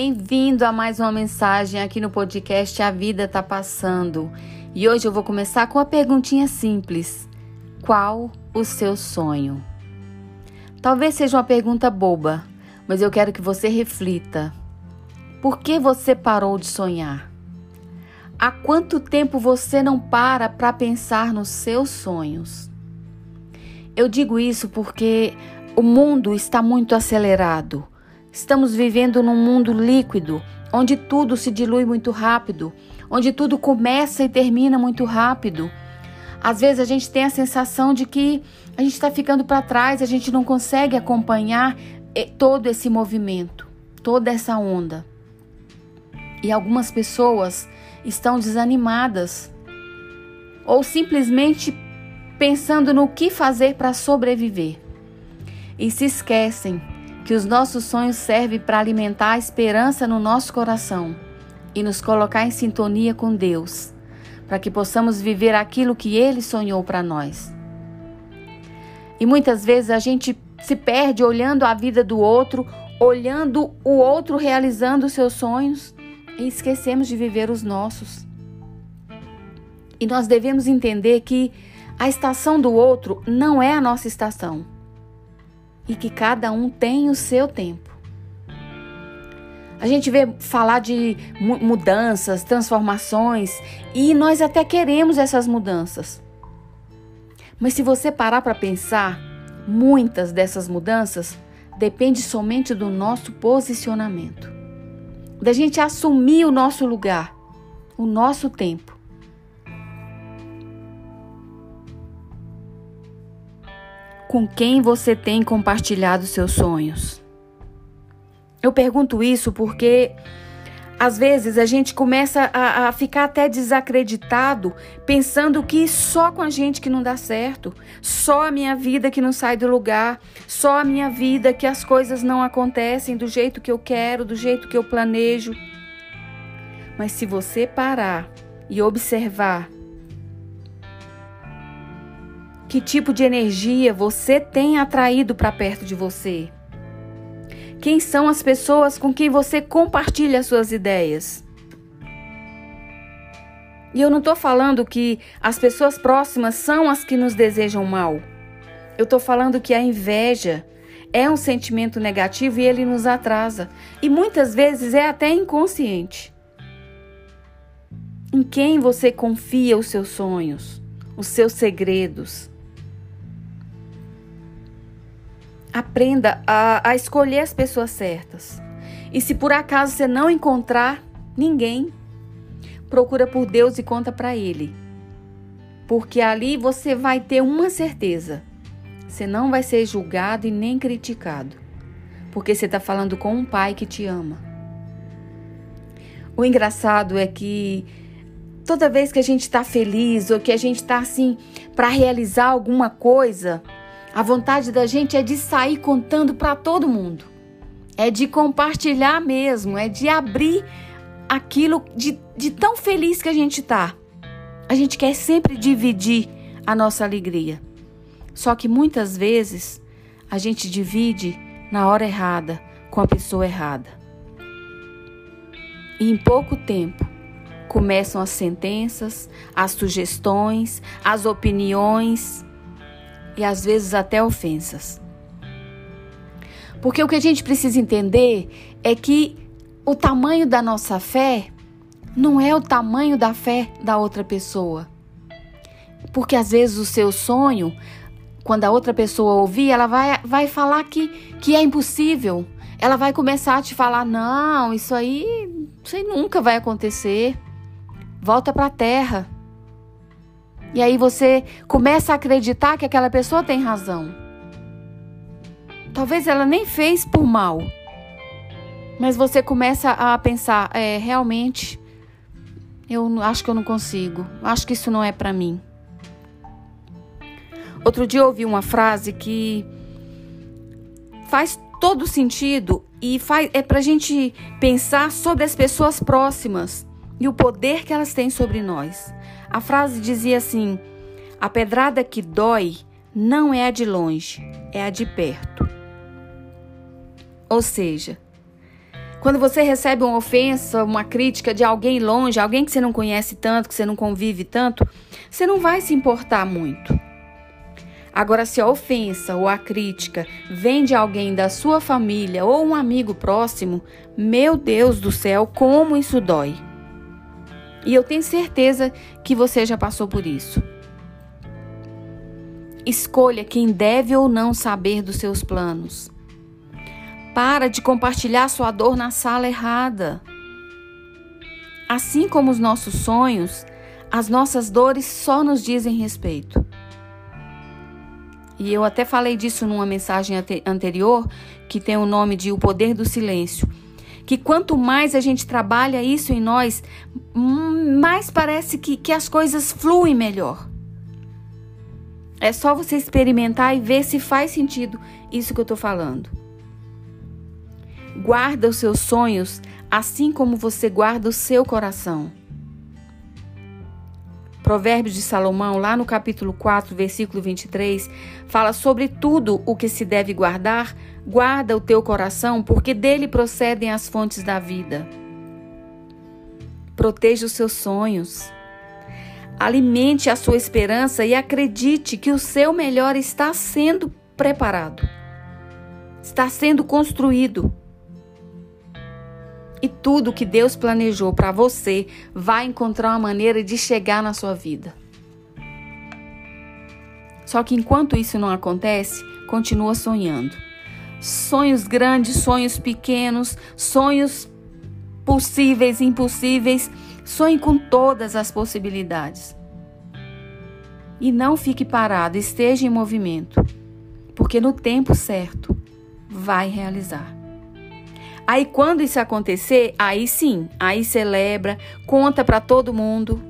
bem-vindo a mais uma mensagem aqui no podcast A Vida Tá Passando. E hoje eu vou começar com uma perguntinha simples: Qual o seu sonho? Talvez seja uma pergunta boba, mas eu quero que você reflita. Por que você parou de sonhar? Há quanto tempo você não para para pensar nos seus sonhos? Eu digo isso porque o mundo está muito acelerado. Estamos vivendo num mundo líquido, onde tudo se dilui muito rápido, onde tudo começa e termina muito rápido. Às vezes a gente tem a sensação de que a gente está ficando para trás, a gente não consegue acompanhar eh, todo esse movimento, toda essa onda. E algumas pessoas estão desanimadas ou simplesmente pensando no que fazer para sobreviver. E se esquecem que os nossos sonhos servem para alimentar a esperança no nosso coração e nos colocar em sintonia com Deus, para que possamos viver aquilo que Ele sonhou para nós. E muitas vezes a gente se perde olhando a vida do outro, olhando o outro realizando os seus sonhos e esquecemos de viver os nossos. E nós devemos entender que a estação do outro não é a nossa estação e que cada um tem o seu tempo. A gente vê falar de mudanças, transformações e nós até queremos essas mudanças. Mas se você parar para pensar, muitas dessas mudanças dependem somente do nosso posicionamento da gente assumir o nosso lugar, o nosso tempo. Com quem você tem compartilhado seus sonhos? Eu pergunto isso porque às vezes a gente começa a, a, ficar até desacreditado, pensando que só com a gente que não dá certo, só a minha vida que não sai do lugar, só a minha vida que as coisas não acontecem do jeito que eu quero, do jeito que eu planejo. Mas se você parar e observar que tipo de energia você tem atraído para perto de você, quem são as pessoas com quem você compartilha suas ideias? E eu não estou falando que as pessoas próximas são as que nos desejam mal. Eu estou falando que a inveja é um sentimento negativo e ele nos atrasa. E muitas vezes é até inconsciente. Em quem você confia os seus sonhos, os seus segredos? Aprenda a, a escolher as pessoas certas. E se por acaso você não encontrar ninguém, procura por Deus e conta para Ele. Porque ali você vai ter uma certeza: você não vai ser julgado e nem criticado. Porque você está falando com um pai que te ama. O engraçado é que toda vez que a gente está feliz ou que a gente está assim para realizar alguma coisa, a vontade da gente é de sair contando para todo mundo. É de compartilhar mesmo, é de abrir aquilo de, de tão feliz que a gente tá. A gente quer sempre dividir a nossa alegria. Só que muitas vezes a gente divide na hora errada, com a pessoa errada. E em pouco tempo começam as sentenças, as sugestões, as opiniões e às vezes até ofensas. Porque o que a gente precisa entender é que o tamanho da nossa fé não é o tamanho da fé da outra pessoa. Porque às vezes o seu sonho, quando a outra pessoa ouvir, ela vai, vai falar que, que é impossível. Ela vai começar a te falar: não, isso aí, isso aí nunca vai acontecer. Volta para a terra. E aí você começa a acreditar que aquela pessoa tem razão. Talvez ela nem fez por mal. Mas você começa a pensar, é, realmente, eu acho que eu não consigo. Acho que isso não é para mim. Outro dia eu ouvi uma frase que faz todo sentido e faz, é pra gente pensar sobre as pessoas próximas e o poder que elas têm sobre nós. A frase dizia assim: A pedrada que dói não é a de longe, é a de perto. Ou seja, Quando você recebe uma ofensa, uma crítica de alguém longe, alguém que você não conhece tanto, que você não convive tanto, você não vai se importar muito. Agora, se a ofensa ou a crítica vem de alguém da sua família ou um amigo próximo, meu Deus do céu, como isso dói. E eu tenho certeza que você já passou por isso. Escolha quem deve ou não saber dos seus planos. Para de compartilhar sua dor na sala errada. Assim como os nossos sonhos, as nossas dores só nos dizem respeito. E eu até falei disso numa mensagem anterior, que tem o nome de O Poder do Silêncio. Que quanto mais a gente trabalha isso em nós, mais parece que, que as coisas fluem melhor. É só você experimentar e ver se faz sentido isso que eu estou falando. Guarda os seus sonhos assim como você guarda o seu coração. Provérbios de Salomão, lá no capítulo 4, versículo 23, fala sobre tudo o que se deve guardar. Guarda o teu coração, porque dele procedem as fontes da vida. Proteja os seus sonhos. Alimente a sua esperança e acredite que o seu melhor está sendo preparado, está sendo construído. E tudo que Deus planejou para você vai encontrar uma maneira de chegar na sua vida. Só que enquanto isso não acontece, continua sonhando. Sonhos grandes, sonhos pequenos, sonhos possíveis, impossíveis. Sonhe com todas as possibilidades. E não fique parado, esteja em movimento, porque no tempo certo vai realizar. Aí quando isso acontecer, aí sim, aí celebra, conta para todo mundo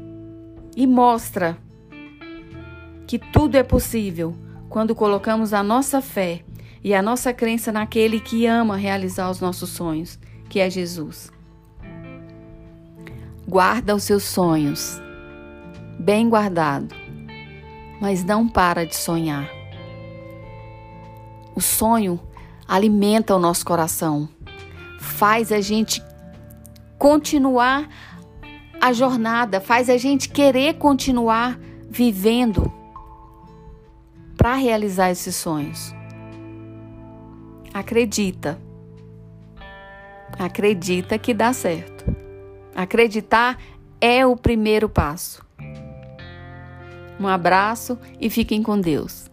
e mostra que tudo é possível quando colocamos a nossa fé e a nossa crença naquele que ama realizar os nossos sonhos, que é Jesus. Guarda os seus sonhos, bem guardado, mas não para de sonhar. O sonho alimenta o nosso coração faz a gente continuar a jornada, faz a gente querer continuar vivendo para realizar esses sonhos. Acredita. Acredita que dá certo. Acreditar é o primeiro passo. Um abraço e fiquem com Deus.